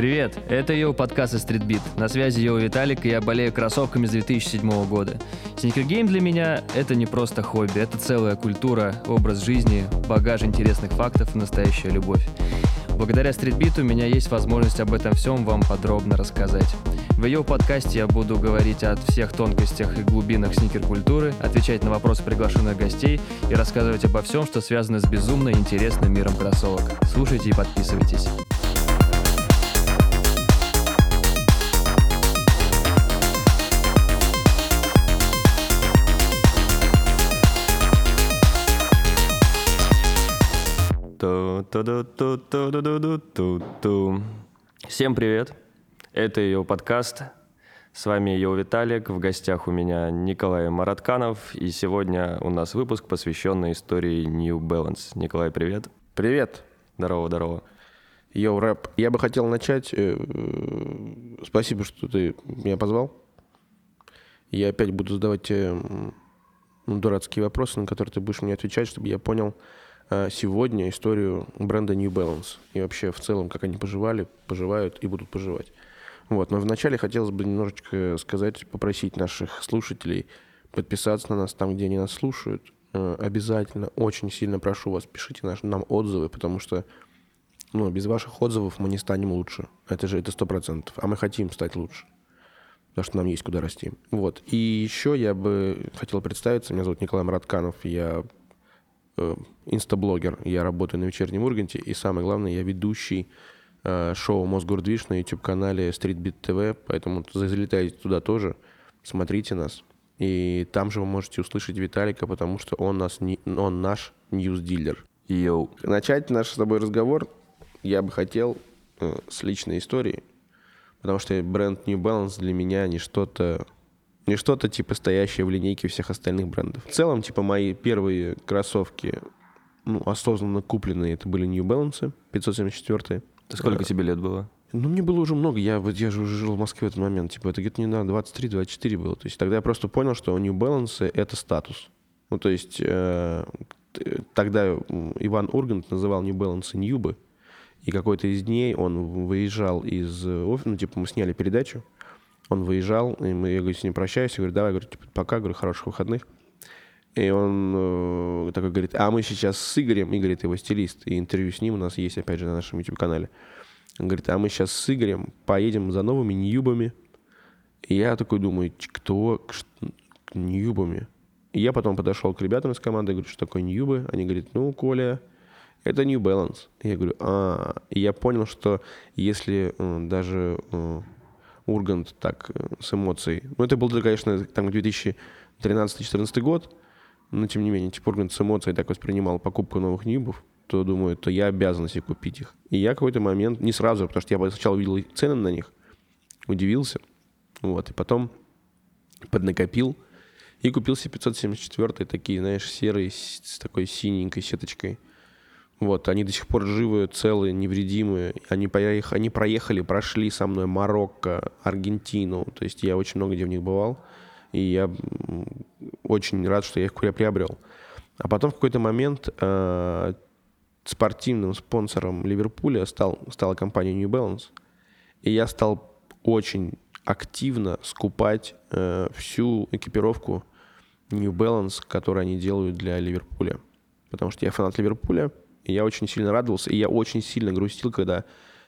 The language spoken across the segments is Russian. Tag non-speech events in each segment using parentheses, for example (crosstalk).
Привет, это Йоу подкаст из Streetbeat. На связи Йоу Виталик, и я болею кроссовками с 2007 года. Sneaker game для меня — это не просто хобби, это целая культура, образ жизни, багаж интересных фактов и настоящая любовь. Благодаря Streetbeat у у меня есть возможность об этом всем вам подробно рассказать. В Йоу подкасте я буду говорить о всех тонкостях и глубинах sneaker -культуры, отвечать на вопросы приглашенных гостей и рассказывать обо всем, что связано с безумно интересным миром кроссовок. Слушайте и подписывайтесь. Всем привет! Это ее подкаст. С вами Йо Виталик. В гостях у меня Николай Маратканов. И сегодня у нас выпуск, посвященный истории New Balance. Николай, привет. Привет. Здорово, здорово. Йоу, рэп. Я бы хотел начать. Э, спасибо, что ты меня позвал. Я опять буду задавать тебе ну, дурацкие вопросы, на которые ты будешь мне отвечать, чтобы я понял, сегодня историю бренда New Balance и вообще в целом, как они поживали, поживают и будут поживать. Вот. Но вначале хотелось бы немножечко сказать, попросить наших слушателей подписаться на нас там, где они нас слушают. А, обязательно, очень сильно прошу вас, пишите наш, нам отзывы, потому что ну, без ваших отзывов мы не станем лучше. Это же это сто процентов. А мы хотим стать лучше. Потому что нам есть куда расти. Вот. И еще я бы хотел представиться. Меня зовут Николай Маратканов. Я Э, инстаблогер. Я работаю на вечернем Урганте. И самое главное, я ведущий э, шоу «Мосгордвиж» на YouTube-канале Streetbeat TV. Поэтому залетайте туда тоже, смотрите нас. И там же вы можете услышать Виталика, потому что он, нас, он наш news-дилер. Йоу. Начать наш с тобой разговор я бы хотел э, с личной истории, потому что бренд New Balance для меня не что-то не что-то типа стоящее в линейке всех остальных брендов. В целом, типа, мои первые кроссовки, ну, осознанно купленные, это были New Balance 574. Сколько тебе лет было? Ну, мне было уже много. Я, вот, я же уже жил в Москве в этот момент. Типа, это где-то не на 23-24 было. То есть тогда я просто понял, что New Balance — это статус. Ну, то есть э, тогда Иван Ургант называл New Balance Ньюбы. И какой-то из дней он выезжал из офиса, ну, типа, мы сняли передачу, он выезжал, и мы, я говорю, с ним прощаюсь, я говорю, давай, говорю, типа, пока, говорю, хороших выходных. И он э, такой говорит, а мы сейчас с Игорем, Игорь это его стилист, и интервью с ним у нас есть, опять же, на нашем YouTube-канале. Он говорит, а мы сейчас с Игорем поедем за новыми ньюбами. И я такой думаю, кто, ньюбами? И я потом подошел к ребятам из команды, говорю, что такое ньюбы? Они говорят, ну, Коля, это New Balance. И я говорю, а, и я понял, что если э, даже э, Ургант так э, с эмоцией. Ну, это был, конечно, там 2013-2014 год, но тем не менее, типа Ургант с эмоцией так воспринимал покупку новых ньюбов, то думаю, то я обязан себе купить их. И я какой-то момент, не сразу, потому что я сначала увидел цены на них, удивился, вот, и потом поднакопил и купил себе 574 такие, знаешь, серые с такой синенькой сеточкой – вот, они до сих пор живы, целые, невредимые. Они, поех... они проехали, прошли со мной Марокко, Аргентину. То есть я очень много где в них бывал. И я очень рад, что я их приобрел. А потом в какой-то момент э, спортивным спонсором Ливерпуля стал, стала компания New Balance. И я стал очень активно скупать э, всю экипировку New Balance, которую они делают для Ливерпуля. Потому что я фанат Ливерпуля, я очень сильно радовался, и я очень сильно грустил, когда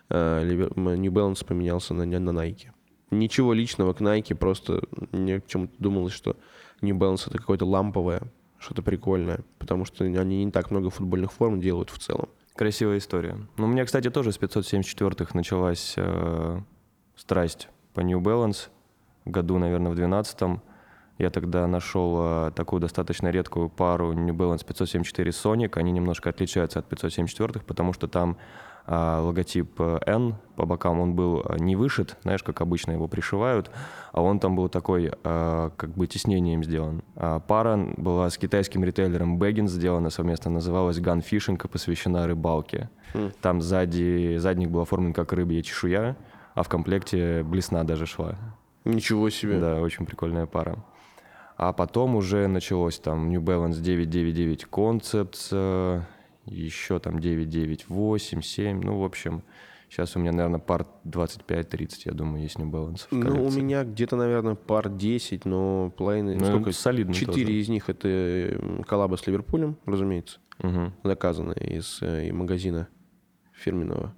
э, New Balance поменялся на, на Nike. Ничего личного к Nike, просто мне почему-то думалось, что New Balance это какое-то ламповое, что-то прикольное, потому что они не так много футбольных форм делают в целом. Красивая история. Ну, у меня, кстати, тоже с 574-х началась э, страсть по New Balance. Году, наверное, в 12-м. Я тогда нашел а, такую достаточно редкую пару New Balance 574 Sonic. Они немножко отличаются от 574, потому что там а, логотип э, N по бокам, он был а, не вышит, знаешь, как обычно его пришивают, а он там был такой, как бы тиснением сделан. Пара была с китайским ритейлером Baggins сделана совместно, называлась Gun Fishing и посвящена рыбалке. Mm. Там сзади, задник был оформлен как рыбья чешуя, а в комплекте блесна даже шла. Ничего себе. Да, очень прикольная пара. А потом уже началось там New Balance 999 Concepts, еще там 998, 7, ну, в общем, Сейчас у меня, наверное, пар 25-30, я думаю, есть New Balance. Ну, у меня где-то, наверное, пар 10, но половина... Ну, сколько? солидно Четыре тоже. из них это м, коллаба с Ливерпулем, разумеется, Мгм. заказанные из э, и магазина фирменного.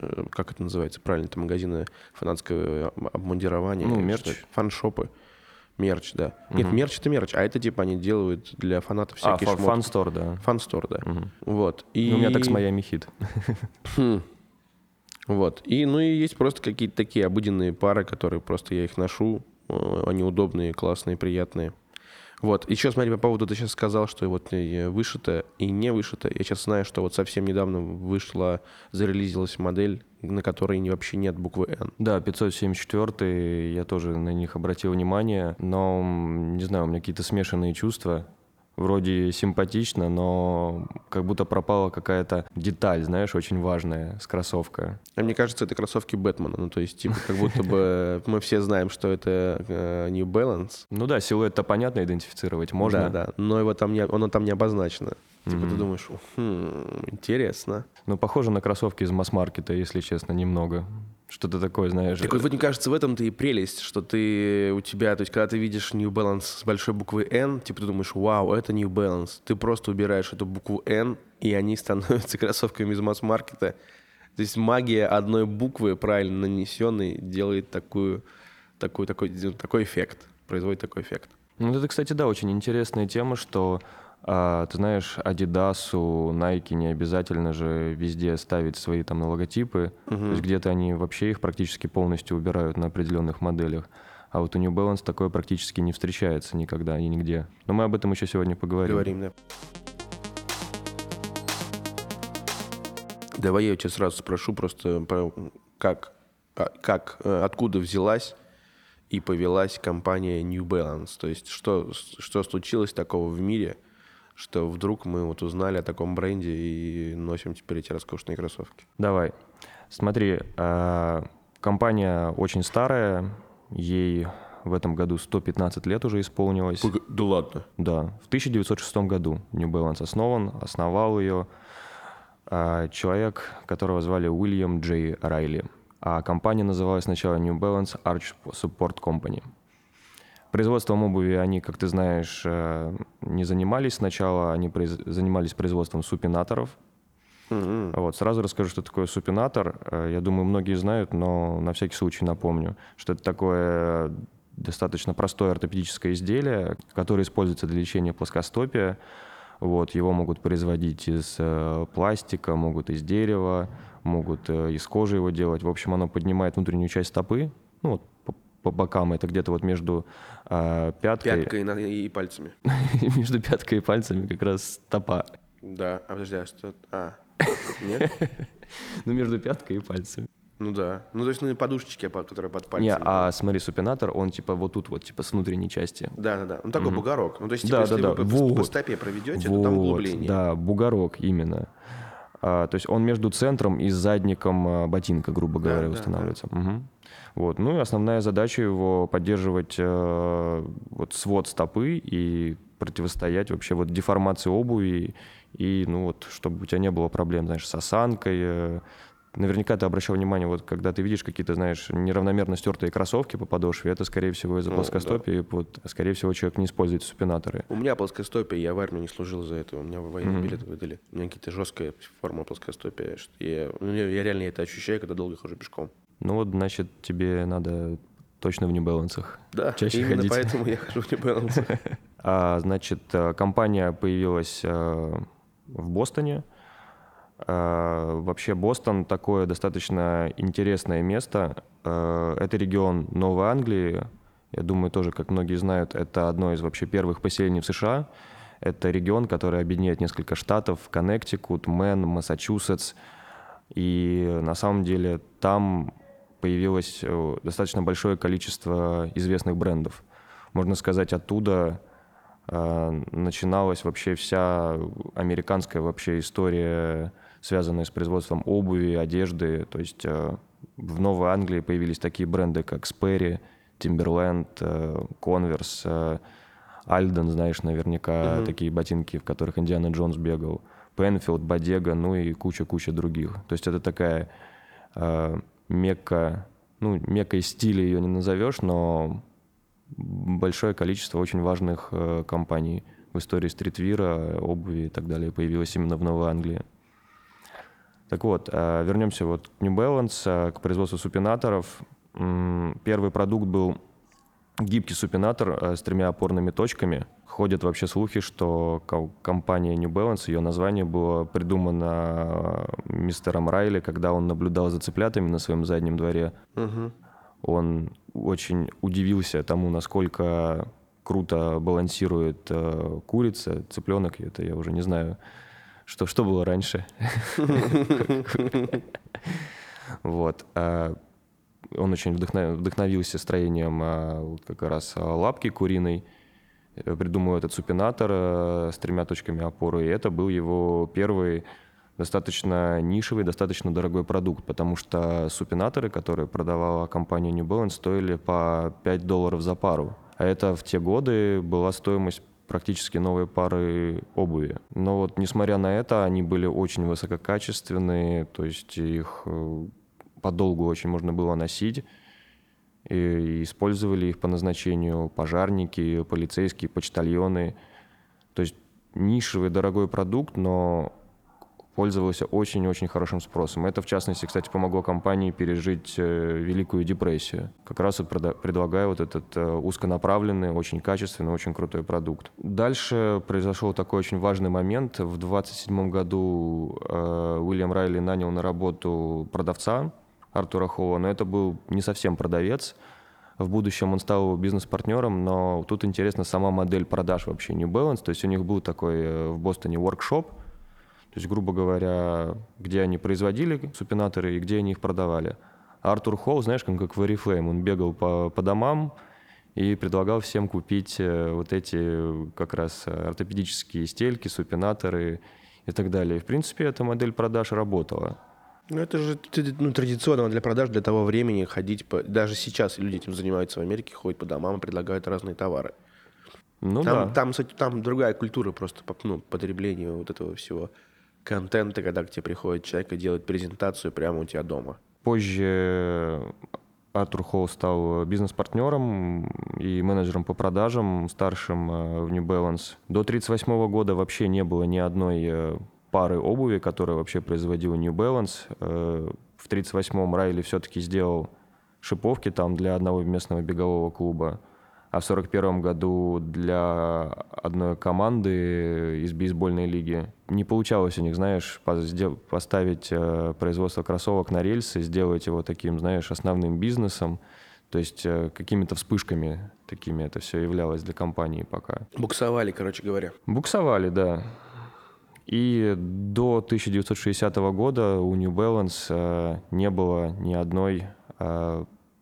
Э, Как это называется? Правильно, это магазины фанатского об- обмундирования. Ну, мерч. Фан-шопы. Мерч, да. Нет, Мгм. мерч это мерч, а это типа они делают для фанатов А, всякие фа- шмотки. фан-стор, да. Фан-стор, да. Мгм. Вот. И... Ну, У меня так с Майами Хит. Хм. Вот. И, ну и есть просто какие-то такие обыденные пары, которые просто я их ношу. Они удобные, классные, приятные. Вот. Еще смотри, по поводу, ты сейчас сказал, что вот вышито и не вышито. Я сейчас знаю, что вот совсем недавно вышла, зарелизилась модель, на которой вообще нет буквы «Н». Да, 574 я тоже на них обратил внимание, но, не знаю, у меня какие-то смешанные чувства. Вроде симпатично, но как будто пропала какая-то деталь, знаешь, очень важная с кроссовка. А мне кажется, это кроссовки Бэтмена. Ну, то есть, типа, как будто бы (laughs) мы все знаем, что это э, New Balance. Ну да, силуэт-то понятно идентифицировать можно. Да, да. Но его там не, оно там не обозначено. Типа, ты Мгм. думаешь, «Хм, интересно. Ну, похоже на кроссовки из масс-маркета, если честно, немного. Что-то такое, знаешь. Так вот, мне кажется, в этом-то и прелесть, что ты у тебя, то есть, когда ты видишь New Balance с большой буквы N, типа ты думаешь, вау, это New Balance. Ты просто убираешь эту букву N, и они становятся (laughs) кроссовками из масс-маркета. То есть магия одной буквы, правильно нанесенной, делает такую, такой, такой, такой эффект, производит такой эффект. Ну, это, кстати, да, очень интересная тема, что, а, ты знаешь, Adidas, Nike не обязательно же везде ставить свои там логотипы. То есть где-то они вообще их практически полностью убирают на определенных моделях. А вот у New Balance такое практически не встречается никогда и нигде. Но мы об этом еще сегодня поговорим. Говорим, да. Давай я у тебя сразу спрошу просто, про- как, а, как, э, откуда взялась и повелась компания New Balance? То есть что, что случилось такого в мире, что вдруг мы вот узнали о таком бренде и носим теперь эти роскошные кроссовки? Давай. Смотри, а, компания очень старая, ей в этом году 115 лет уже исполнилось. Да ладно. Да, в 1906 году New Balance основан, основал ее а, человек, которого звали Уильям Джей Райли. А компания называлась сначала New Balance Arch Support Company. Производством обуви они, как ты знаешь, э, не занимались сначала, они произ- занимались производством супинаторов. Мгм. Вот, сразу расскажу, что такое супинатор. Э, Я думаю, многие знают, но на всякий случай напомню, что это такое достаточно простое ортопедическое изделие, которое используется для лечения плоскостопия. Вот, его могут производить из э, пластика, могут из дерева, могут из кожи его делать. В общем, оно поднимает внутреннюю часть стопы, ну вот по, по бокам, это где-то вот между э, пяткой, Пяткой и, и пальцами. (laughs) между пяткой и пальцами как раз стопа. Да, а подожди, а что? А, нет? (laughs) Ну, между пяткой и пальцами. Ну да. Ну то есть ну, подушечки, по- которые под пальцами. Не, а смотри, супинатор, он типа вот тут вот, типа с внутренней части. Да, да, да. Ну такой бугорок. Ну то есть, типа, Да, если да, вы да. по, по Вот. стопе проведете, то там Вот, углубление. Да, бугорок именно. А, то есть он между центром и задником а, ботинка, грубо Да, говоря, да, устанавливается. Мгм. Вот. Ну и основная задача его поддерживать э, вот свод стопы и противостоять вообще вот деформации обуви и ну вот чтобы у тебя не было проблем, знаешь, с осанкой. э. Наверняка ты обращал внимание, вот когда ты видишь какие-то, знаешь, неравномерно стертые кроссовки по подошве, это, скорее всего, из-за Ну, плоскостопия, и вот, скорее всего, человек не использует супинаторы. У меня плоскостопие, я в армии не служил за это. У меня военный Мгм. билет выдали. У меня какие-то жесткая форма плоскостопия. Я, ну, я, я реально это ощущаю, когда долго хожу пешком. Ну вот, значит, тебе надо точно в небалансах. Да, Чаще именно ходить. поэтому я хожу в Balance. (laughs) А, значит, э, компания появилась э, в Бостоне. А, Вообще Бостон такое достаточно интересное место. Э, Это регион Новой Англии. Я думаю, тоже, как многие знают, это одно из вообще первых поселений в США. Это регион, который объединяет несколько штатов. Коннектикут, Мэн, Массачусетс. И на самом деле там появилось э, достаточно большое количество известных брендов. Можно сказать, оттуда э, начиналась вообще вся американская вообще история, связанная с производством обуви, одежды. То есть э, в Новой Англии появились такие бренды, как Sperry, Timberland, э, Converse, э, Альден, знаешь, наверняка Мгм. такие ботинки, в которых Индиана Джонс бегал, Пенфилд, Бодега, ну и куча-куча других. То есть это такая э, мекка, ну, меккой стиля ее не назовешь, но большое количество очень важных э, компаний в истории стритвира, обуви и так далее появилось именно в Новой Англии. Так вот, э, вернемся вот к New Balance, э, к производству супинаторов. Первый продукт был гибкий супинатор э, с тремя опорными точками. Ходят вообще слухи, что компания New Balance, ее название было придумано мистером Райли, когда он наблюдал за цыплятами на своем заднем дворе. Угу. Он очень удивился тому, насколько круто балансирует курица, цыпленок, это я уже не знаю, что, что было раньше. Вот. А он очень вдохновился строением а, как раз а, лапки куриной, э, придумал этот супинатор э, с тремя точками опоры, и это был его первый достаточно нишевый, достаточно дорогой продукт, потому что супинаторы, которые продавала компания New Balance, стоили по 5 долларов за пару. А это в те годы была стоимость практически новые пары обуви. Но вот несмотря на это, они были очень высококачественные, то есть их э, подолгу очень можно было носить. И использовали их по назначению пожарники, полицейские, почтальоны. То есть нишевый дорогой продукт, но пользовался очень-очень хорошим спросом. Это, в частности, кстати, помогло компании пережить э, Великую депрессию. Как раз вот предлагаю вот этот э, узконаправленный, очень качественный, очень крутой продукт. Дальше произошел такой очень важный момент. В 27 году э, Уильям Райли нанял на работу продавца Артура Холла, но это был не совсем продавец. В будущем он стал бизнес-партнером, но тут интересна сама модель продаж вообще New Balance. То есть у них был такой в Бостоне воркшоп – то есть, грубо говоря, где они производили супинаторы и где они их продавали. А Артур Холл, знаешь, как, как в Oriflame, он бегал по, по домам и предлагал всем купить э, вот эти как раз ортопедические стельки, супинаторы и так далее. И, в принципе, эта модель продаж работала. Ну, это же ну, традиционно для продаж для того времени ходить по... Даже сейчас люди этим занимаются в Америке, ходят по домам и предлагают разные товары. Ну там, да. Там, там другая культура просто ну, потребления вот этого всего контента, когда к тебе приходит человек и делает презентацию прямо у тебя дома? Позже Артур Холл стал бизнес-партнером и менеджером по продажам, старшим э, в New Balance. До 1938 года вообще не было ни одной э, пары обуви, которая вообще производила New Balance. Э, в 1938-м Райли все-таки сделал шиповки там для одного местного бегового клуба а в 41 году для одной команды из бейсбольной лиги не получалось у них, знаешь, поставить э, производство кроссовок на рельсы, сделать его таким, знаешь, основным бизнесом, то есть э, какими-то вспышками такими это все являлось для компании пока. Буксовали, короче говоря. Буксовали, да. И до 1960 года у New Balance э, не было ни одной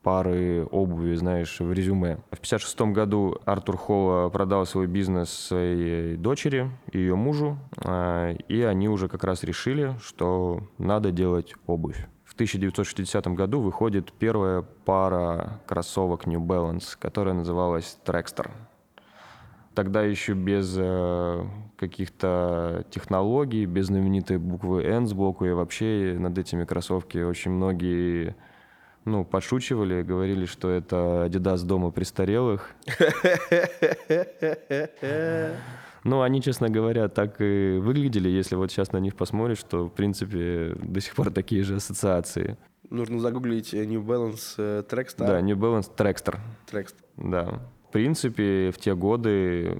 пары обуви, знаешь, в резюме. В 56 году Артур Холл продал свой бизнес своей дочери и ее мужу, а, и они уже как раз решили, что надо делать обувь. В 1960 году выходит первая пара кроссовок New Balance, которая называлась Trackster. Тогда еще без э, каких-то технологий, без знаменитой буквы N сбоку, и вообще над этими кроссовки очень многие ну, подшучивали, говорили, что это Adidas дома престарелых. (laughs) Ну, они, честно говоря, так и выглядели, если вот сейчас на них посмотришь, что, в принципе, до сих пор такие же ассоциации. Нужно загуглить New Balance э, Trackstar. Да, New Balance Trackster. Trackster. Да. В принципе, в те годы,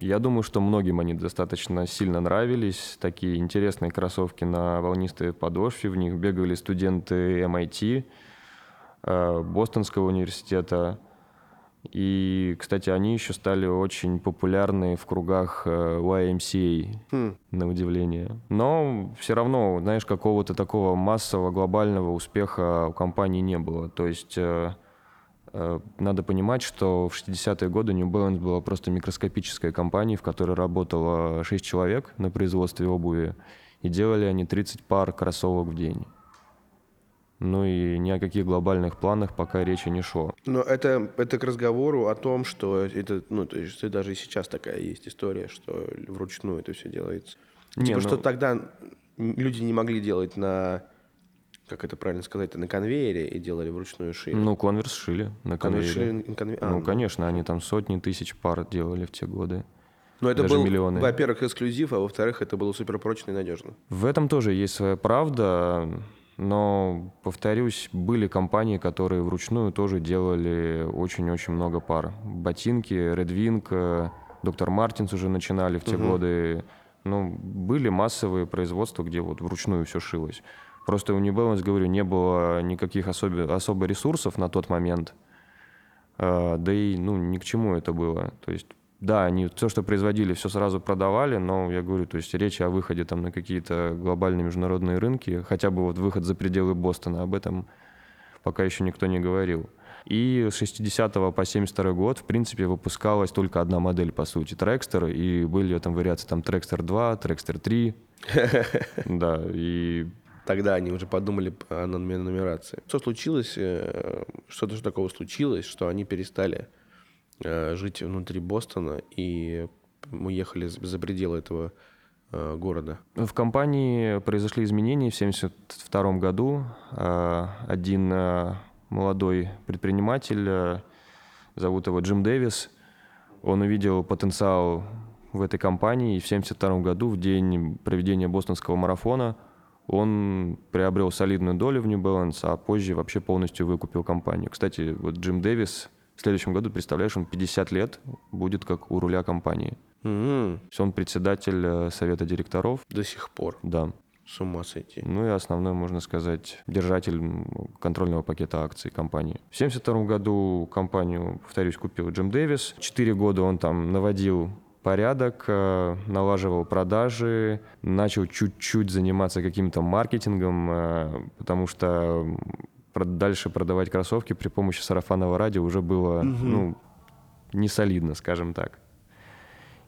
я думаю, что многим они достаточно сильно нравились. Такие интересные кроссовки на волнистой подошве. В них бегали студенты MIT, э, Бостонского университета. И, кстати, они еще стали очень популярны в кругах э, YMCA, хм. на удивление. Но все равно, знаешь, какого-то такого массового глобального успеха у компании не было. То есть э, надо понимать, что в 60-е годы New Balance была просто микроскопической компанией, в которой работало 6 человек на производстве обуви, и делали они 30 пар кроссовок в день. Ну и ни о каких глобальных планах пока речи не шло. Но это, это к разговору о том, что это, ну, то есть даже и сейчас такая есть история, что вручную это все делается. Не, типа, ну... что тогда люди не могли делать на как это правильно сказать, на конвейере и делали вручную шили. Ну, конверс шили на Конверс конвейере. шили на конве- а, Ну, конечно, они там сотни тысяч пар делали в те годы. Но это даже был, миллионы. во-первых, эксклюзив, а во-вторых, это было суперпрочно и надежно. В этом тоже есть своя правда, но, повторюсь, были компании, которые вручную тоже делали очень-очень много пар. Ботинки, Red Wing, э, Доктор Мартинс уже начинали в те годы. Ну, были массовые производства, где вот вручную все шилось. Просто у New Balance, говорю, не было никаких особо, особо ресурсов на тот момент. А, Да и, ну, ни к чему это было. То есть, да, они все, что производили, все сразу продавали, но я говорю, то есть речь о выходе там на какие-то глобальные международные рынки, хотя бы вот выход за пределы Бостона, об этом пока еще никто не говорил. И с 60 по 72 год, в принципе, выпускалась только одна модель, по сути, Трекстер, и были там вариации там Трекстер 2, Трекстер 3, (laughs) да, и Тогда они уже подумали о нумерации. Что случилось, э, что-то же такого случилось, что они перестали э, жить внутри Бостона и уехали за за пределы этого э, города. В компании произошли изменения в 1972 году. Один молодой предприниматель, зовут его Джим Дэвис, он увидел потенциал в этой компании, и в 1972 году, в день проведения бостонского марафона, он приобрел солидную долю в New Balance, а позже вообще полностью выкупил компанию. Кстати, вот Джим Дэвис в следующем году, представляешь, он 50 лет будет как у руля компании. То есть Он председатель э, совета директоров, До сих пор. да. С ума сойти. Ну и основной, можно сказать, держатель контрольного пакета акций компании. В 1972 году компанию, повторюсь, купил Джим Дэвис. Четыре года он там наводил порядок, э, налаживал продажи, начал чуть-чуть заниматься каким-то маркетингом, э, потому что дальше продавать кроссовки при помощи сарафанного радио уже было, ну, не солидно, скажем так.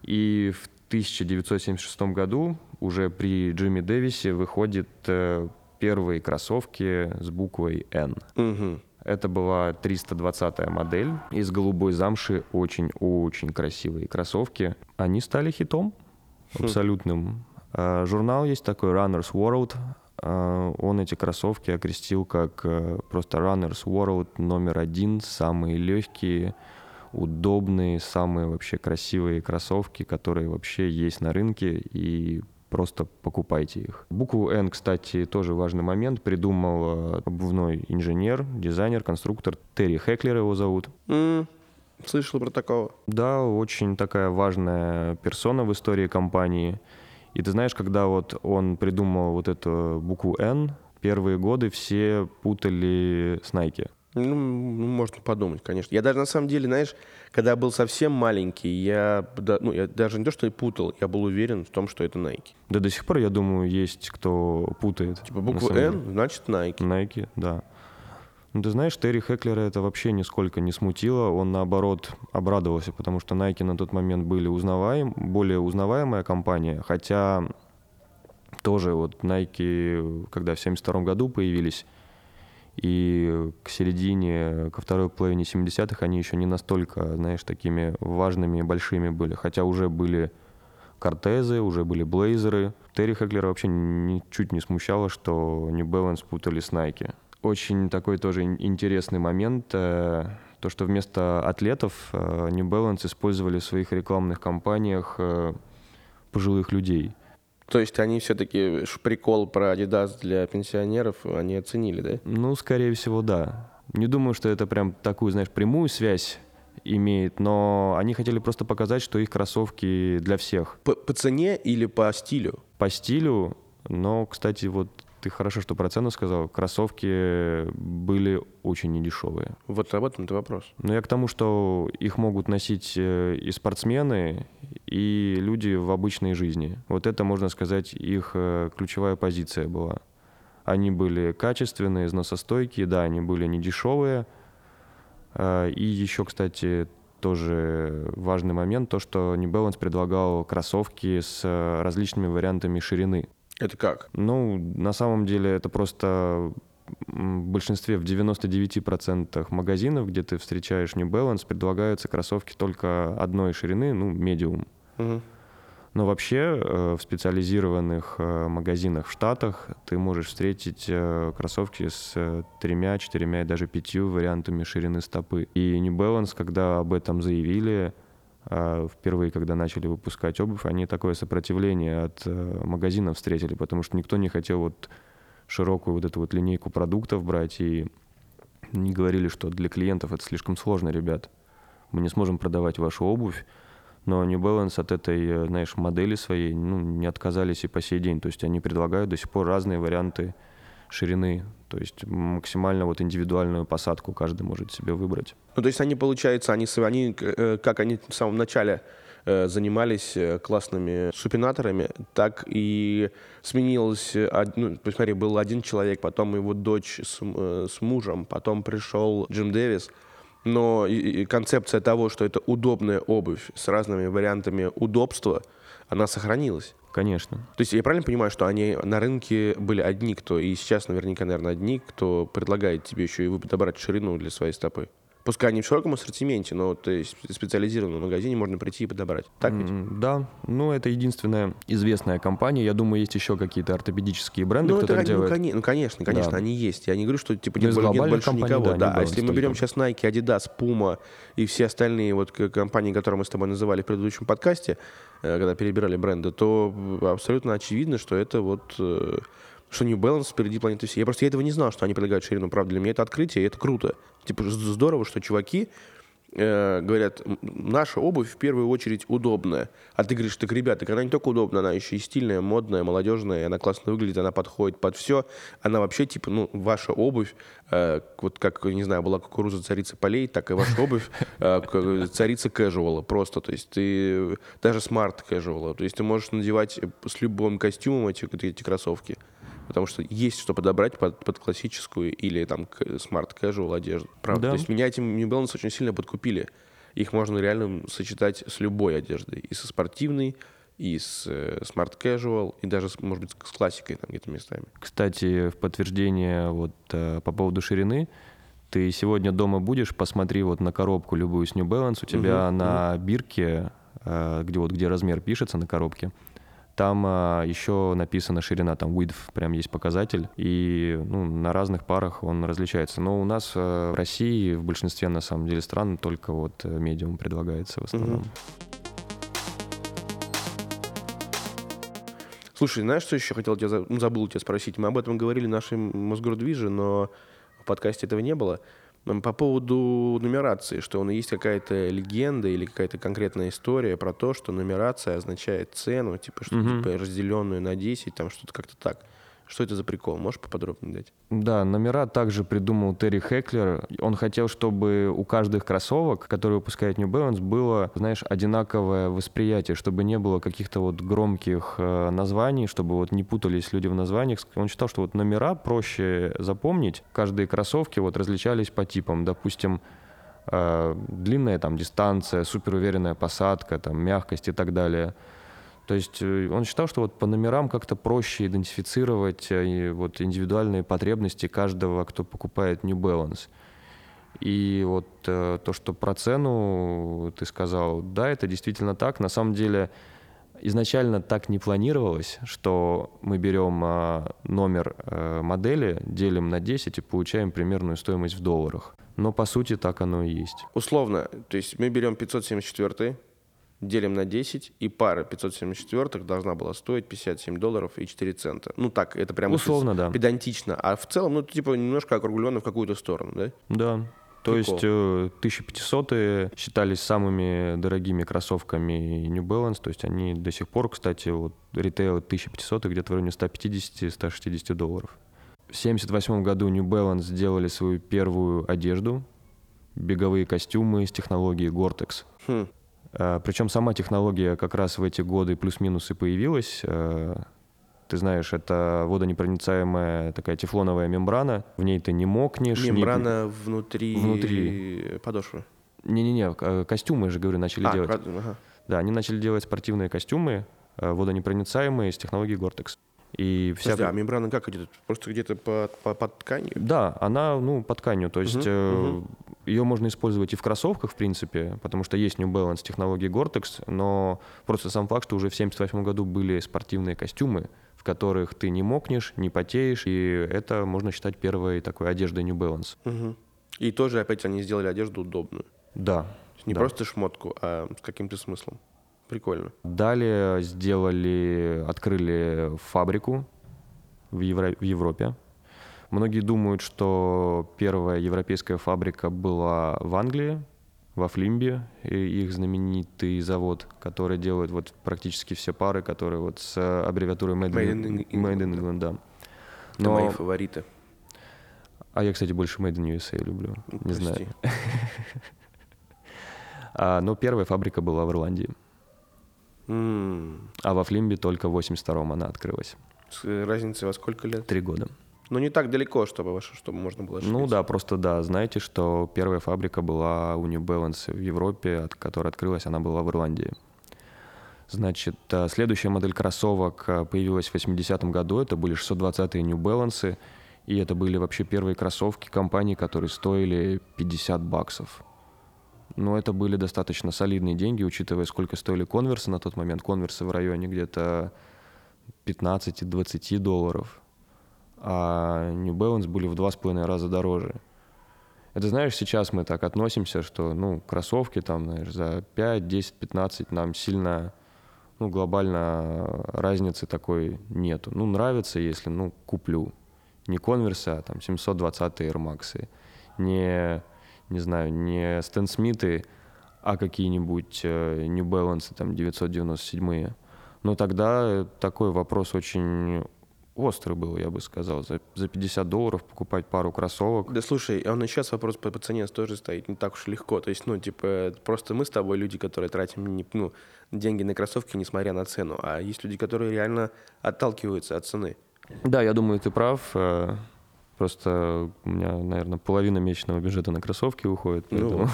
И в 1976 году уже при Джимми Дэвисе выходят э, первые кроссовки с буквой N. Мгм. Это была 320 модель из голубой замши, очень-очень красивые кроссовки. Они стали хитом абсолютным. А, Журнал есть такой Runners World. А, Он эти кроссовки окрестил как э, просто Runners World номер один, самые легкие, удобные, самые вообще красивые кроссовки, которые вообще есть на рынке, и просто покупайте их. Букву N, кстати, тоже важный момент, придумал э, обувной инженер, дизайнер, конструктор Терри Хеклер его зовут. М, Слышал про такого. Да, очень такая важная персона в истории компании. И ты знаешь, когда вот он придумал вот эту букву N, первые годы все путали с Nike. Ну, ну, можно подумать, конечно. Я даже на самом деле, знаешь, когда был совсем маленький, я, ну, я даже не то, что и путал, я был уверен в том, что это Nike. Да до сих пор, я думаю, есть кто путает. Типа буква. N, значит Nike. Nike, да. Ну, ты знаешь, Терри Хеклера это вообще нисколько не смутило. Он, наоборот, обрадовался, потому что Nike на тот момент были узнаваем, более узнаваемая компания. Хотя тоже вот Nike, когда в 72 году появились, и к середине, ко второй половине 70-х они еще не настолько, знаешь, такими важными и большими были. Хотя уже были Кортезы, уже были Блейзеры. Терри Хеклера вообще ничуть не смущало, что New Balance путали с Nike. Очень такой тоже ин- интересный момент, э, то, что вместо атлетов э, New Balance использовали в своих рекламных кампаниях э, пожилых людей. То есть они все-таки прикол про Adidas для пенсионеров они оценили, да? Ну, скорее всего, да. Не думаю, что это прям такую, знаешь, прямую связь имеет, но они хотели просто показать, что их кроссовки для всех. По, по цене или по стилю? По стилю, но, кстати, вот ты хорошо, что про цену сказал, кроссовки были очень недешевые. Вот об этом-то вопрос. Но я к тому, что их могут носить э, и спортсмены, и люди в обычной жизни. Вот это, можно сказать, их э, ключевая позиция была. Они были качественные, износостойкие, да, они были не дешевые. А, И еще, кстати, тоже важный момент, то, что New Balance предлагал кроссовки с э, различными вариантами ширины. Это как? Ну, на самом деле это просто в большинстве, в 99% магазинов, где ты встречаешь New Balance, предлагаются кроссовки только одной ширины, ну, медиум. Мгм. Но вообще э, в специализированных э, магазинах в Штатах ты можешь встретить э, кроссовки с тремя, четырьмя и даже пятью вариантами ширины стопы. И New Balance, когда об этом заявили, впервые, когда начали выпускать обувь, они такое сопротивление от э, магазинов встретили, потому что никто не хотел вот широкую вот эту вот линейку продуктов брать и не говорили, что для клиентов это слишком сложно, ребят. Мы не сможем продавать вашу обувь, но New Balance от этой, э, знаешь, модели своей ну, не отказались и по сей день. То есть они предлагают до сих пор разные варианты ширины, то есть максимально вот индивидуальную посадку каждый может себе выбрать. Ну, то есть они, получается, они, они э, как они в самом начале э, занимались классными супинаторами, так и сменилось, ну, посмотри, был один человек, потом его дочь с, с мужем, потом пришел Джим Дэвис, но и, и концепция того, что это удобная обувь с разными вариантами удобства, она сохранилась. Конечно. То есть я правильно понимаю, что они на рынке были одни, кто, и сейчас наверняка, наверное, одни, кто предлагает тебе еще и подобрать ширину для своей стопы? Пускай они в широком ассортименте, но то есть в специализированном магазине можно прийти и подобрать. Так ведь? Да, ну это единственная известная компания. Я думаю, есть еще какие-то ортопедические бренды, ну, кто так ну, делает. Кони- ну, конечно, конечно, да. они есть. Я не говорю, что типа Ну, нет, из нет глобальных больше компаний, никого. да, Да, не а если мы берем сейчас Nike, Adidas, Puma и все остальные вот компании, которые мы с тобой называли в предыдущем подкасте, э, когда перебирали бренды, то абсолютно очевидно, что это вот э, что New Balance впереди планеты всей. Я просто я этого не знал, что они предлагают ширину. Правда, для меня это открытие, и это круто. Типа здорово, что чуваки э, говорят, «М, наша обувь в первую очередь удобная. А ты говоришь, так, ребята, она не только удобная, она еще и стильная, модная, молодежная, она классно выглядит, она подходит под все. Она вообще, типа, ну, ваша обувь, э, вот как, не знаю, была кукуруза царица полей, так и ваша обувь э, царица casual просто. То есть ты даже smart casual. То есть ты можешь надевать с любым костюмом эти, эти кроссовки. Потому что есть что подобрать под, под классическую или там к- smart casual одежду. Правда. Да. То есть меня этим New Balance очень сильно подкупили. Их можно реально сочетать с любой одеждой. И со спортивной, и с э, smart casual, и даже, может быть, с классикой там где-то местами. Кстати, в подтверждение вот э, по поводу ширины, ты сегодня дома будешь, посмотри вот на коробку любую с New Balance, у тебя Мгм, на бирке, э, где вот где размер пишется на коробке, там а, еще написана ширина, там width, прям есть показатель, и ну, на разных парах он различается. Но у нас э, в России, в большинстве на самом деле стран, только вот э, медиум предлагается в основном. Слушай, знаешь, что еще хотел тебя, ну, забыл тебя спросить? Мы об этом говорили в нашей Мосгордвиже, но в подкасте этого не было. По поводу нумерации, что у есть какая-то легенда или какая-то конкретная история про то, что нумерация означает цену, типа, что Мгм. типа, разделенную на 10, там что-то как-то так. Что это за прикол? Можешь поподробнее дать? Да, номера также придумал Терри Хеклер. Он хотел, чтобы у каждых кроссовок, которые выпускает New Balance, было, знаешь, одинаковое восприятие, чтобы не было каких-то вот громких э, названий, чтобы вот не путались люди в названиях. Он считал, что вот номера проще запомнить. Каждые кроссовки вот различались по типам. Допустим, э, длинная там дистанция, суперуверенная посадка, там мягкость и так далее. То есть э, он считал, что вот по номерам как-то проще идентифицировать э, вот индивидуальные потребности каждого, кто покупает New Balance. И вот э, то, что про цену ты сказал, да, это действительно так. На самом деле изначально так не планировалось, что мы берем номер модели, делим на 10 и получаем примерную стоимость в долларах. Но по сути так оно и есть. Условно, то есть мы берем 574 делим на 10, и пара 574 должна была стоить 57 долларов и 4 цента. Ну так, это прям Условно, да. педантично. А в целом, ну, типа, немножко округленно в какую-то сторону, да? Да. То Прикол. есть э, 1500 считались самыми дорогими кроссовками New Balance, то есть они до сих пор, кстати, вот ритейл 1500 где-то в районе 150-160 долларов. В 1978 году New Balance сделали свою первую одежду, беговые костюмы с технологией Gore-Tex. Хм. А, Причем сама технология как раз в эти годы плюс-минус и появилась. А, Ты знаешь, это водонепроницаемая такая тефлоновая мембрана. В ней ты не мокнешь. не- Мембрана внутри, Внутри. подошвы. Не-не-не, к- костюмы же, говорю, начали А, делать. правда, ага. Да, они начали делать спортивные костюмы, э, водонепроницаемые с технологией Gore-Tex. И вся... Подожди, а мембрана как идет? Просто где-то по- по- под тканью? Да, она, ну, по тканью. То есть э, мгм. Ее можно использовать и в кроссовках, в принципе, потому что есть New Balance технологии Gore-Tex, но просто сам факт, что уже в 1978 году были спортивные костюмы, в которых ты не мокнешь, не потеешь, и это можно считать первой такой одеждой New Balance. Угу. И тоже опять они сделали одежду удобную. Да. Не да. просто шмотку, а с каким-то смыслом. Прикольно. Далее сделали, открыли фабрику в, Евро, в Европе. Многие думают, что первая европейская фабрика была в Англии, во Флимбе, и их знаменитый завод, который делает вот практически все пары, которые вот с аббревиатурой Made, Made in, in Made in England, да. Это мои фавориты. А я, кстати, больше Made in USA люблю. Ну, Не прости. знаю. (laughs) А, но первая фабрика была в Ирландии. М, А во Флимбе только в 82-м она открылась. С э, разницей во сколько лет? Три года. Ну, не так далеко, чтобы, чтобы можно было Ну ошибиться. да, просто да, знаете, что первая фабрика была у New Balance в Европе, от которой открылась, она была в Ирландии. Значит, э, следующая модель кроссовок э, появилась в 80-м году, это были 620-е New Balance, и это были вообще первые кроссовки компании, которые стоили 50 баксов. Но это были достаточно солидные деньги, учитывая, сколько стоили конверсы на тот момент. Конверсы в районе где-то 15-20 долларов, а New Balance были в два с половиной раза дороже. Это знаешь, сейчас мы так относимся, что, ну, кроссовки там, знаешь, за 5, 10, 15 нам сильно, ну, глобально разницы такой нету. Ну, нравится, если, ну, куплю. Не конверсы, а там 720 Air Max. Не, не знаю, не Стэн Смиты, а какие-нибудь э, New Balance, там, 997 Но тогда такой вопрос очень острый был, я бы сказал. За, за 50 долларов покупать пару кроссовок. Да слушай, а он и сейчас вопрос по, по цене тоже стоит не так уж легко. То есть, ну, типа, просто мы с тобой люди, которые тратим не- ну, деньги на кроссовки, несмотря на цену. А есть люди, которые реально отталкиваются от цены. Да, я думаю, ты прав. э, Просто у меня, наверное, половина месячного бюджета на кроссовки уходит, Ну поэтому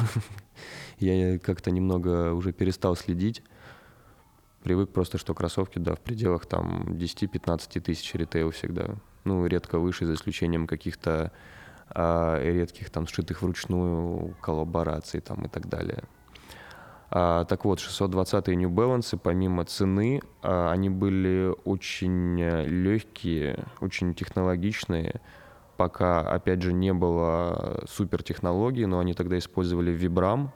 (laughs) я как-то немного уже перестал следить. Привык просто, что кроссовки, да, в пределах там 10-15 тысяч ритейл всегда. Ну, редко выше, за исключением каких-то а, редких там сшитых вручную коллабораций там и так далее. А, так вот, 620 New Balance, помимо цены, а, они были очень легкие, очень технологичные, пока, опять же, не было супертехнологий, но они тогда использовали Vibram,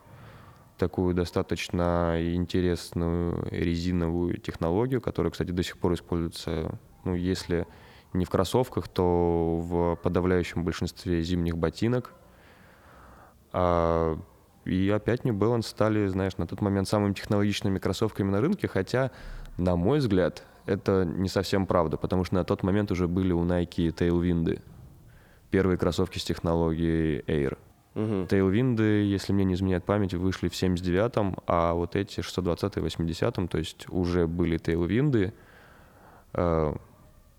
такую достаточно интересную резиновую технологию, которая, кстати, до сих пор используется, ну, если не в кроссовках, то в подавляющем большинстве зимних ботинок. А, и опять New Balance стали, знаешь, на тот момент самыми технологичными кроссовками на рынке, хотя, на мой взгляд, это не совсем правда, потому что на тот момент уже были у Nike Tailwind, первые кроссовки с технологией Air. Мгм. Тейлвинды, если мне не изменяет память, вышли в 79-м, а вот эти 620 в 80-м, то есть уже были тейлвинды. Э,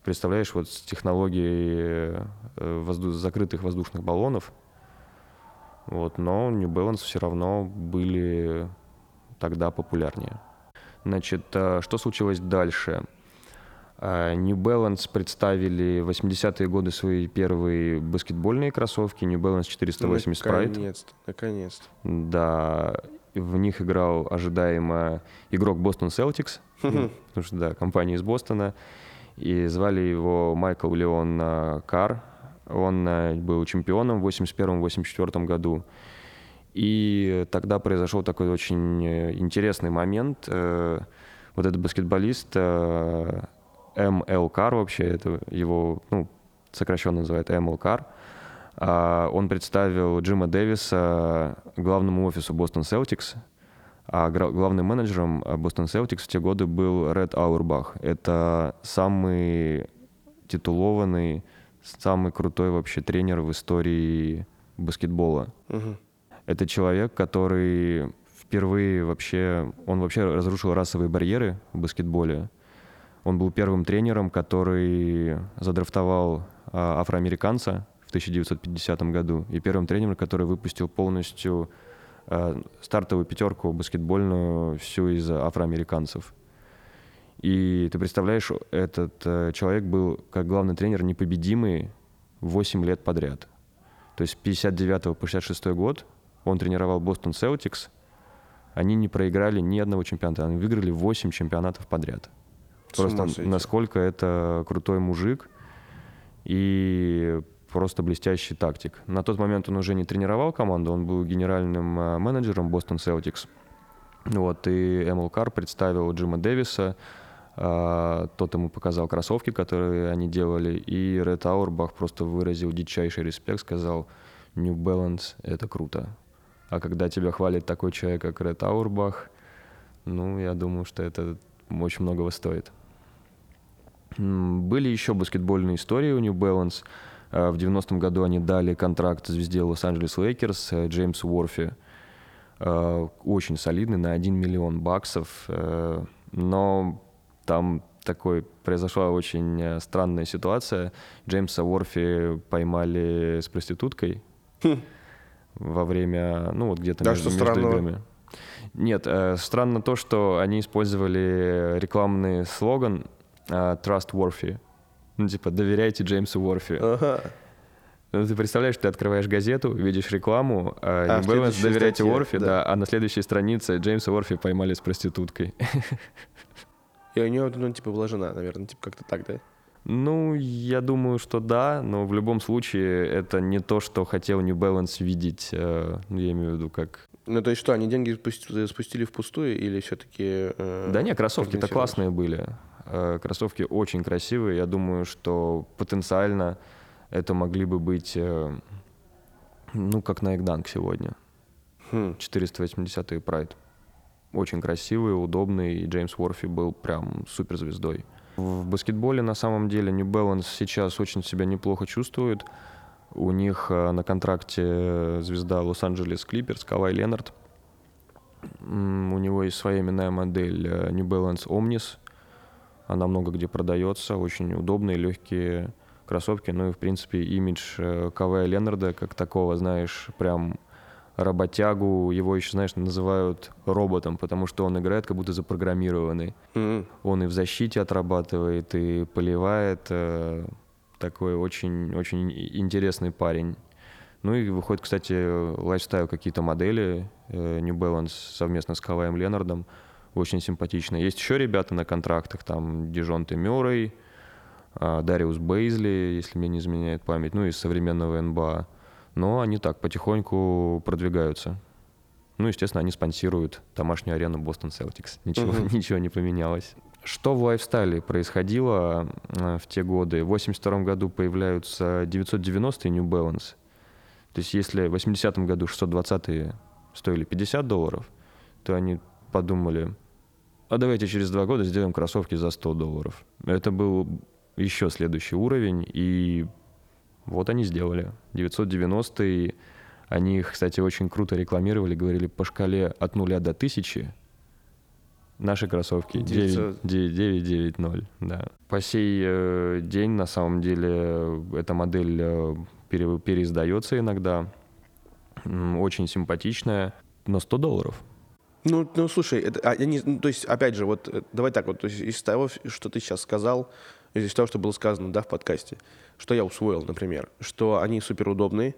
Представляешь, вот с технологией э, возду- закрытых воздушных баллонов, вот, но New Balance все равно были тогда популярнее. Значит, э, что случилось дальше? А, New Balance представили в 80-е годы свои первые баскетбольные кроссовки New Balance 480 Sprite. Наконец-то, наконец-то. Да, в них играл ожидаемо игрок Бостон Celtics, (laughs) ну, потому что, да, компания из Бостона, и звали его Майкл Леон э, Карр. Он э, был чемпионом в 81-84 году. И тогда произошел такой очень э, интересный момент. Э, Вот этот баскетболист МЛ Кар вообще, это его, ну, сокращенно называют Кар, а, он представил Джима Дэвиса главному офису Бостон Celtics, а главным менеджером Бостон Celtics в те годы был Ред Аурбах. Это самый титулованный, самый крутой вообще тренер в истории баскетбола. Мгм. Это человек, который впервые вообще, он вообще разрушил расовые барьеры в баскетболе. Он был первым тренером, который задрафтовал а, афроамериканца в 1950 году, и первым тренером, который выпустил полностью а, стартовую пятерку баскетбольную всю из афроамериканцев. И ты представляешь, этот э, человек был как главный тренер непобедимый 8 лет подряд. То есть с 59 по 66 год Он тренировал Бостон Селтикс. Они не проиграли ни одного чемпионата. Они выиграли 8 чемпионатов подряд. Просто насколько это крутой мужик и просто блестящий тактик. На тот момент он уже не тренировал команду, он был генеральным э, менеджером Бостон Селтикс. Вот, и Эмил Карр представил Джима Дэвиса, а, тот ему показал кроссовки, которые они делали, и Ред Аурбах просто выразил дичайший респект, сказал, New Balance — это круто. А когда тебя хвалит такой человек, как Ред Ауэрбах, ну, я думаю, что это очень многого стоит. Были еще баскетбольные истории у New Balance. А, в 90-м году они дали контракт звезде Лос-Анджелес Лейкерс э, Джеймсу Уорти. Э, очень солидный, на 1 миллион баксов. Э, но там такой произошла очень э, странная ситуация. Джеймса Уорфи поймали с проституткой хм. во время, ну вот где-то да, между, что между играми. Нет, э, странно то, что они использовали рекламный слоган э, «Trust Worthy». Ну, типа, доверяйте Джеймсу Уорфи. Ага. Ну, ты представляешь, ты открываешь газету, видишь рекламу, а, а Balance доверяйте Уорфи, да. да, а на следующей странице Джеймса Уорфи поймали с проституткой. И у нее, ну, типа, была жена, наверное, типа как-то так, да? Ну, я думаю, что да, но в любом случае это не то, что хотел New Balance видеть, э, ну, я имею в виду как... Ну, то есть что, они деньги спустили впустую или все-таки... Э, да нет, кроссовки-то классные были. Э, кроссовки очень красивые, я думаю, что потенциально это могли бы быть, э, ну, как на Экданк сегодня. Хм. 480-й Pride. Очень красивый, удобный, и Джеймс Уорфи был прям суперзвездой. В баскетболе на самом деле New Balance сейчас очень себя неплохо чувствует. У них э, на контракте звезда Лос-Анджелес Клиперс Кавай Ленард. У него есть своя именная модель New Balance Omnis. Она много где продается, очень удобные, легкие кроссовки, ну и, в принципе, имидж э, КВ Ленарда как такого, знаешь, прям работягу, его еще, знаешь, называют роботом, потому что он играет как будто запрограммированный. Mm-hmm. Он и в защите отрабатывает, и поливает. Э, такой очень, очень интересный парень. Ну и выходит, кстати, лайфстайл какие-то модели э, New Balance совместно с Каваем Ленардом. Очень симпатично. Есть еще ребята на контрактах, там Дижон Мюррей, а, Дариус Бейзли, если мне не изменяет память, ну, из современного НБА. Но они так потихоньку продвигаются. Ну, естественно, они спонсируют домашнюю арену Бостон Celtics. (laughs) Ничего, uh-huh. ничего не поменялось. Что в лайфстайле происходило а, в те годы? В 82 году появляются 990-е New Balance. То есть если в 80-м году 620-е стоили 50 долларов, то они подумали, а давайте через два года сделаем кроссовки за 100 долларов. Это был еще следующий уровень, и вот они сделали. 990 они их, кстати, очень круто рекламировали, говорили по шкале от нуля до тысячи. Наши кроссовки 990, да. По сей э, день, на самом деле, эта модель э, пере, переиздается иногда. Очень симпатичная, но 100 долларов. Ну, ну слушай, это, а, не, ну, то есть, опять же, вот э, давай так вот, то есть, из того, что ты сейчас сказал, из того, что было сказано, да, в подкасте, что я усвоил, например, что они суперудобные,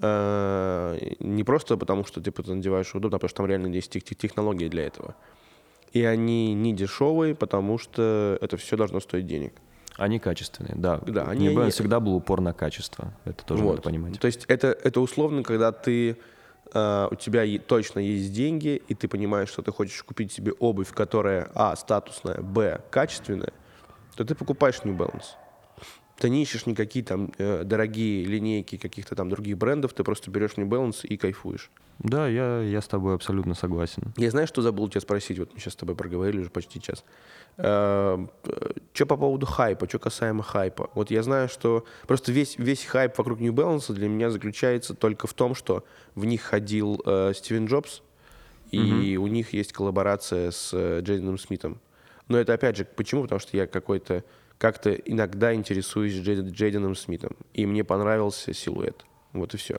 э, не просто потому, что типа, ты надеваешь удобно, а потому что там реально есть технологии для этого. И они не дешевые, потому что это все должно стоить денег. Они качественные, да. Да, они, они... всегда был упор на качество. Это тоже вот. надо понимать. То есть это, это условно, когда ты у тебя точно есть деньги, и ты понимаешь, что ты хочешь купить себе обувь, которая, а, статусная, б, качественная, то ты покупаешь New Balance. Ты не ищешь никакие там э, дорогие линейки каких-то там других брендов, ты просто берешь New Balance и кайфуешь. Да, я, я с тобой абсолютно согласен. Я знаю, что забыл тебя спросить, вот мы сейчас с тобой проговорили уже почти час. Э, что по поводу хайпа, что касаемо хайпа? Вот я знаю, что просто весь, весь хайп вокруг New Balance для меня заключается только в том, что в них ходил э, Стивен Джобс, и угу. у них есть коллаборация с э, Джейденом Смитом. Но это опять же, почему? Потому что я какой-то как-то иногда интересуюсь Джейд, Джейденом Смитом, и мне понравился силуэт. Вот и все.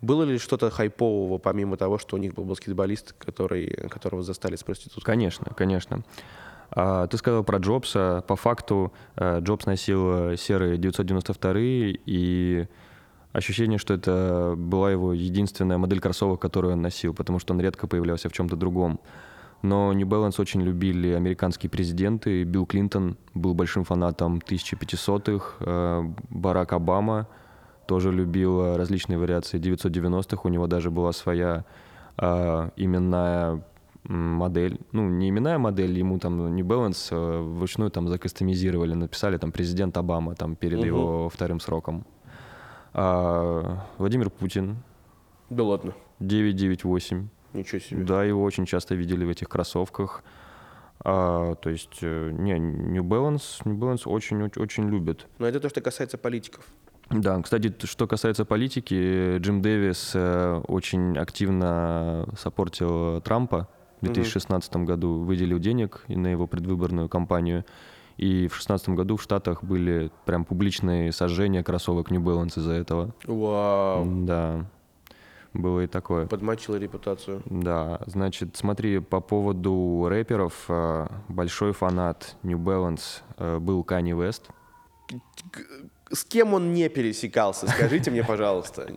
Было ли что-то хайпового, помимо того, что у них был баскетболист, который, которого застали с проституткой? Конечно, конечно. А, ты сказал про Джобса. По факту э, Джобс носил серые 992 и ощущение, что это была его единственная модель кроссовок, которую он носил, потому что он редко появлялся в чем-то другом. Но New Balance очень любили американские президенты. Билл Клинтон был большим фанатом 1500-х. э, Барак Обама тоже любил различные вариации 990-х. У него даже была своя э, именная модель. Ну, не именная модель, ему там New Balance э, вручную там закастомизировали, написали там президент Обама там перед Мгм. его вторым сроком. А, Владимир Путин, Да ладно, 998. Ничего себе. Да, его очень часто видели в этих кроссовках. А, то есть, э, не, New Balance, New Balance очень, очень, очень любят. Но это то, что касается политиков. Да, кстати, что касается политики, Джим Дэвис э, очень активно сопортил Трампа в 2016 году, выделил денег на его предвыборную кампанию. И в 2016 году в Штатах были прям публичные сожжения кроссовок New Balance из-за этого. Вау. Да, было и такое. Подмочила репутацию. Да, значит, смотри, по поводу рэперов, э, большой фанат New Balance э, был Kanye West. С кем он не пересекался, скажите мне, пожалуйста.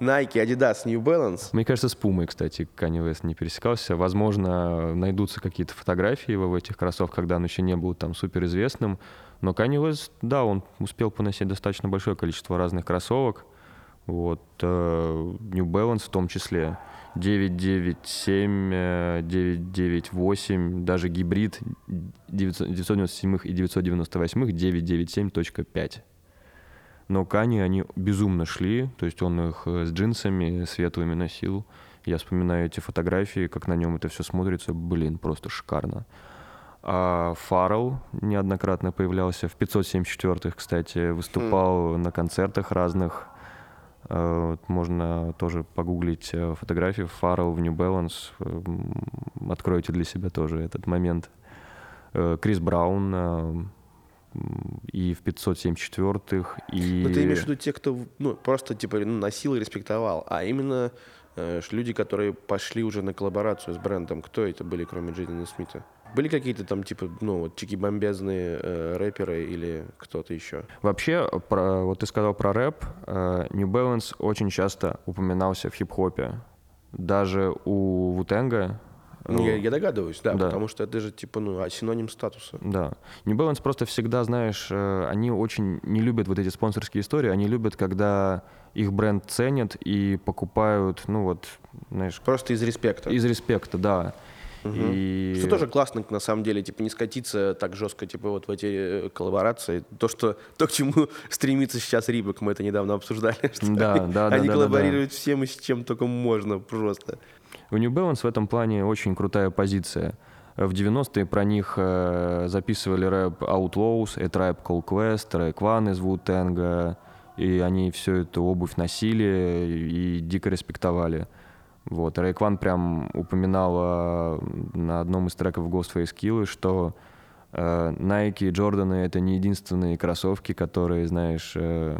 Nike, Adidas, New Balance. Мне кажется, с Пумой, кстати, Kanye West не пересекался. Возможно, найдутся какие-то фотографии его в этих кроссовках, когда он еще не был там суперизвестным. Но Kanye West, да, он успел поносить достаточно большое количество разных кроссовок. Вот, э, New Balance в том числе. 997, э, 998, даже гибрид 997 и 998, 997.5. Но Кани они безумно шли, то есть он их э, с джинсами светлыми носил. Я вспоминаю эти фотографии, как на нем это все смотрится, блин, просто шикарно. А Фаррелл неоднократно появлялся в 574-х, кстати, выступал на концертах разных. Э, Можно тоже погуглить э, фотографии Фаррелл в New Balance. Эм, Откройте для себя тоже этот момент. Э, Крис Браун и в 574-х, и... Но ты имеешь в виду те, кто ну, просто типа ну, носил и респектовал, а именно э, люди, которые пошли уже на коллаборацию с брендом. Кто это были, кроме Джейдена Смита? Были какие-то там типа, ну, вот чики-бомбезные э, рэперы или кто-то еще? Вообще, про, вот ты сказал про рэп, э, New Balance очень часто упоминался в хип-хопе. Даже у Вутенга... Ну, я, я догадываюсь, да, да. потому что это же типа ну, а, синоним статуса. Да. New Balance просто всегда, знаешь, э, они очень не любят вот эти спонсорские истории, они любят, когда их бренд ценят и покупают, ну вот, знаешь, Просто из респекта. из респекта, да. И... Что тоже классно, на самом деле, типа не скатиться так жестко, типа вот в эти э, коллаборации. То, что то, к чему (laughs) стремится сейчас Рибок, мы это недавно обсуждали. (laughs) что Да, они, да, да, Они да, да, коллаборируют всем и с чем только можно просто. У New Balance в этом плане очень крутая позиция. В 90-е про них э, записывали рэп Outlaws, A Tribe Called Quest, Рэк One из wu и они всю эту обувь носили и дико респектовали. Вот. Рэйк Ван прям упоминал на одном из треков Ghostface Killah, что э, Nike и Джорданы — это не единственные кроссовки, которые, знаешь, э,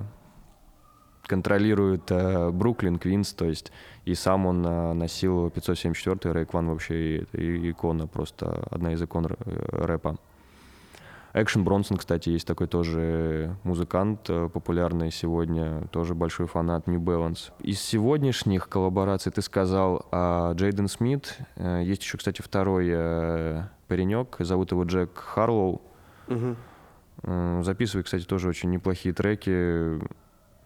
контролирует э, Бруклин, Квинс, то есть и сам он э, носил 574 Рейк Ван вообще и- и икона, просто одна из икон э, рэпа. Экшен Бронсон, кстати, есть такой тоже музыкант э, популярный сегодня, тоже большой фанат New Balance. Из сегодняшних коллабораций ты сказал а, Джейден Смит. Э, Есть еще, кстати, второй э, паренек, зовут его Джек Харлоу. М, Записывает, кстати, тоже очень неплохие треки.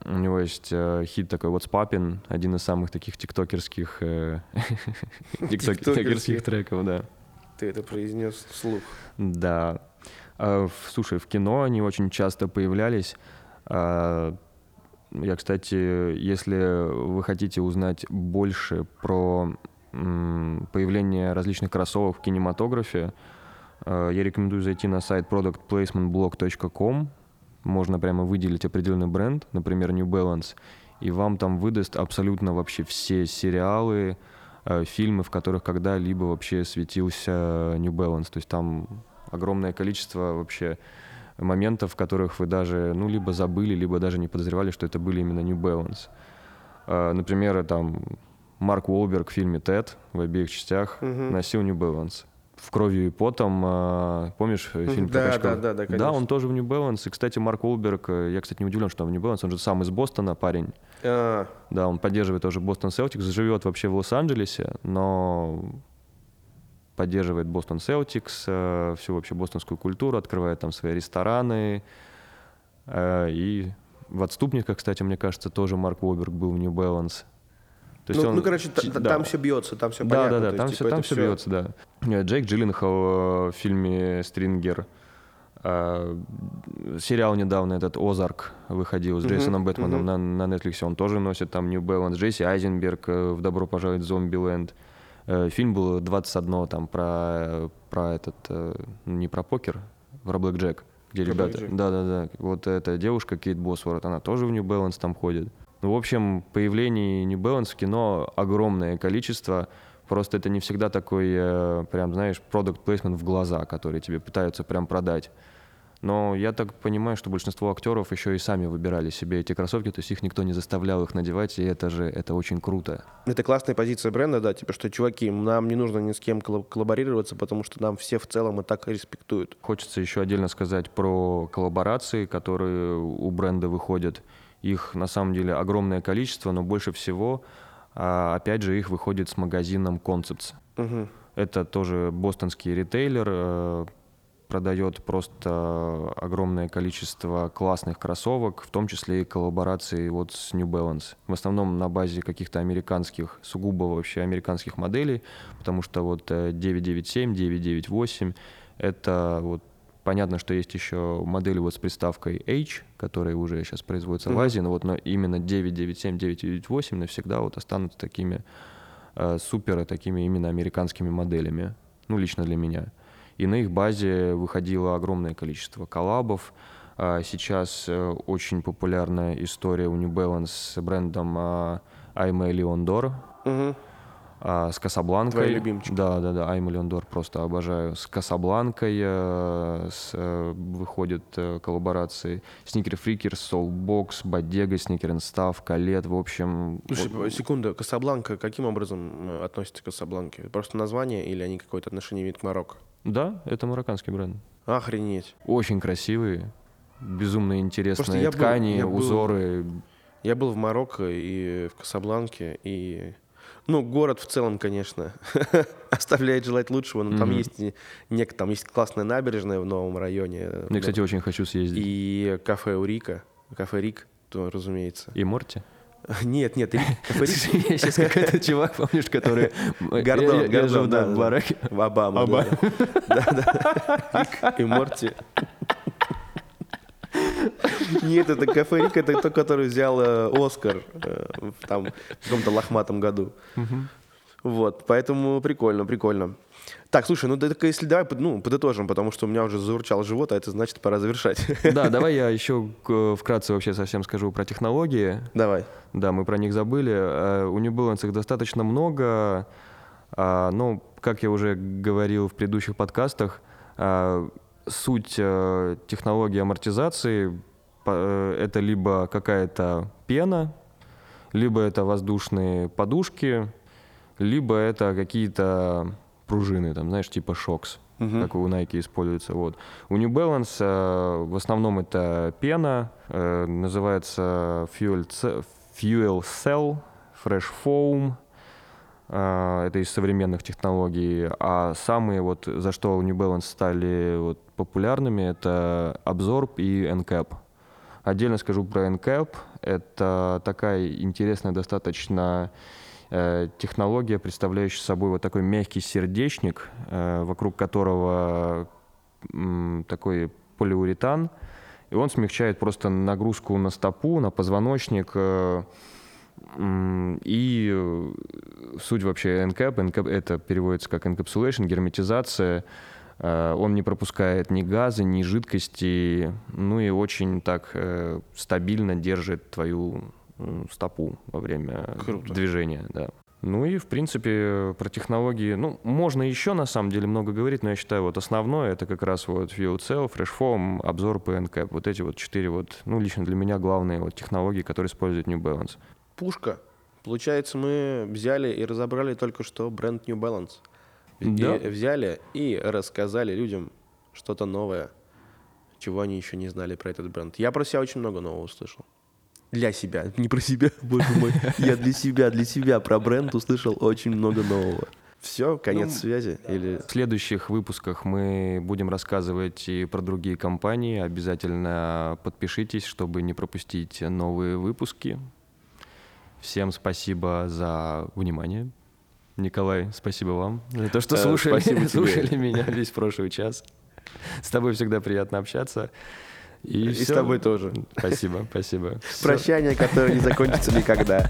У него есть э, хит такой What's Poppin', один из самых таких тиктокерских, э, (laughs) тикток- Тиктокерских. тиктокерских треков, да. Ты это произнес вслух. Да. А, Слушай, в кино они очень часто появлялись. А, Я, кстати, если вы хотите узнать больше про появление различных кроссовок в кинематографе, а, я рекомендую зайти на сайт productplacementblog.com. Можно прямо выделить определенный бренд, например, New Balance, и вам там выдаст абсолютно вообще все сериалы, фильмы, в которых когда-либо вообще светился New Balance. То есть там огромное количество вообще моментов, в которых вы даже, ну, либо забыли, либо даже не подозревали, что это были именно New Balance. Э, Например, там Марк Уолберг в фильме «Тед» в обеих частях Мгм. носил New Balance. в кровью и потом. а, Помнишь э, фильм про Да, качков? да, да, да, Да, конечно. он тоже в New Balance. И, кстати, Марк Уолберг, э, я, кстати, не удивлен, что он в New Balance, он же сам из Бостона парень. А, Да, он поддерживает тоже Бостон Селтикс, живет вообще в Лос-Анджелесе, но поддерживает Бостон Селтикс, э, всю вообще бостонскую культуру, открывает там свои рестораны. э, И в «Отступниках», кстати, мне кажется, тоже Марк Уолберг был в New Balance. То ну, он- ну, короче, та- да. там все бьется, там все Да, понятно. да, да, то там есть, все, типа, там все бьется, да. Э, Джейк Джилленхол в фильме «Стрингер». Сериал недавно этот «Озарк» выходил с Джейсоном Бэтменом мгм. на, на Netflix. Он тоже носит там New Balance. Джесси Айзенберг в «Добро пожаловать в Зомбиленд». Э, Фильм был 21 там про, про этот, э, не про покер, про Блэк Джек, где Про ребята... Да-да-да. Вот эта девушка, Кейт Босворт, она тоже в New Balance там ходит. Ну, в общем, появлений New Balance в кино огромное количество. Просто это не всегда такой, э, прям, знаешь, продукт плейсмент в глаза, который тебе пытаются прям продать. Но я так понимаю, что большинство актеров еще и сами выбирали себе эти кроссовки, то есть их никто не заставлял их надевать, и это же, это очень круто. Это классная позиция бренда, да, типа, что, чуваки, нам не нужно ни с кем коллаб- коллаборироваться, потому что нам все в целом и так респектуют. Хочется еще отдельно сказать про коллаборации, которые у бренда выходят. Их на самом деле огромное количество, но больше всего, а, опять же, их выходит с магазином Concepts. Мгм. Это тоже бостонский ритейлер, э, продает просто огромное количество классных кроссовок, в том числе и коллаборации вот с New Balance. В основном на базе каких-то американских, сугубо вообще американских моделей, потому что вот э, 997, 998 — это вот Понятно, что есть еще модели вот с приставкой H, которые уже сейчас производятся в Мгм. Азии, но вот но именно 997, 998 навсегда вот останутся такими э, супер такими именно американскими моделями, ну, лично для меня. И на их базе выходило огромное количество коллабов. А Сейчас э, очень популярная история у New Balance с брендом а, Leon Dore, Мгм. а, с Касабланкой. Твои любимчики. Да, да, да, Aimé Leon Dore просто обожаю. С Касабланкой э, с, э, выходят э, коллаборации. Sneaker Freaker, Soulbox, Bodega, Sneakersnstuff, Colette, в общем... Слушай, вот- секунда, Касабланка каким образом относится к Касабланке? Просто название или они какое-то отношение имеют к Марокко? Да, это марокканский бренд. Охренеть. Очень красивые, безумно интересные я был- ткани, я был- узоры. Я был в Марокко и в Касабланке, и... Ну, город в целом, конечно, (laughs) оставляет желать лучшего, но там Мгм. есть и нек- там есть классная набережная в новом районе. Я, кстати, очень хочу съездить. И кафе Урика, кафе Рик, то, разумеется. И Морти? Нет, нет. Я (laughs) (laughs) сейчас какой-то чувак, помнишь, который... Гордон, Гордон, да, в бараке. В. Да, да. И Морти. Нет, это кафе Рик, это тот, который взял э, Оскар э, в там, в каком-то лохматом году. Вот, поэтому прикольно, прикольно. Так, слушай, ну так если давай ну, подытожим, потому что у меня уже заурчал живот, а это значит пора завершать. (laughs) Да, давай я (laughs) еще вкратце вообще совсем скажу про технологии. Давай. Да, мы про них забыли. Э, У New Balance их достаточно много. А, Ну, как я уже говорил в предыдущих подкастах, а, суть э, технологии амортизации э, это либо какая-то пена, либо это воздушные подушки, либо это какие-то пружины, там, знаешь, типа шокс, Мгм. как у Nike используется. Вот. У New Balance э, в основном это пена, э, называется Fuel, Fuel Cell, Fresh Foam, э, это из современных технологий. А самые вот, за что New Balance стали вот популярными, это Absorb и NCAP. Отдельно скажу про NCAP. Это такая интересная достаточно технология, представляющая собой вот такой мягкий сердечник, э, вокруг которого такой полиуретан, и он смягчает просто нагрузку на стопу, на позвоночник. э, И э, суть вообще NCAP, NCAP это переводится как encapsulation, герметизация. Э, Он не пропускает ни газа, ни жидкости, ну и очень так э, стабильно держит твою стопу во время Круто. движения. Да. Ну и, в принципе, про технологии, ну, можно еще, на самом деле, много говорить, но я считаю, вот основное, это как раз вот Fuel Cell, Fresh Foam, обзор PNCAP. Вот эти вот четыре вот, ну, лично для меня главные вот технологии, которые использует New Balance. Пушка. Получается, мы взяли и разобрали только что бренд New Balance. Да. И взяли и рассказали людям что-то новое, чего они еще не знали про этот бренд. Я про себя очень много нового услышал. Для себя, не про себя, (laughs) боже мой. Я для себя, для себя про бренд услышал очень много нового. Все, конец Ну, связи? Или В следующих выпусках мы будем рассказывать и про другие компании. Обязательно подпишитесь, чтобы не пропустить новые выпуски. Всем спасибо за внимание. Николай, спасибо вам за то, что Э, слушали, спасибо слушали меня (laughs) весь прошлый час. С тобой всегда приятно общаться. И, И с тобой тоже. Спасибо, спасибо. Прощание, которое не закончится никогда.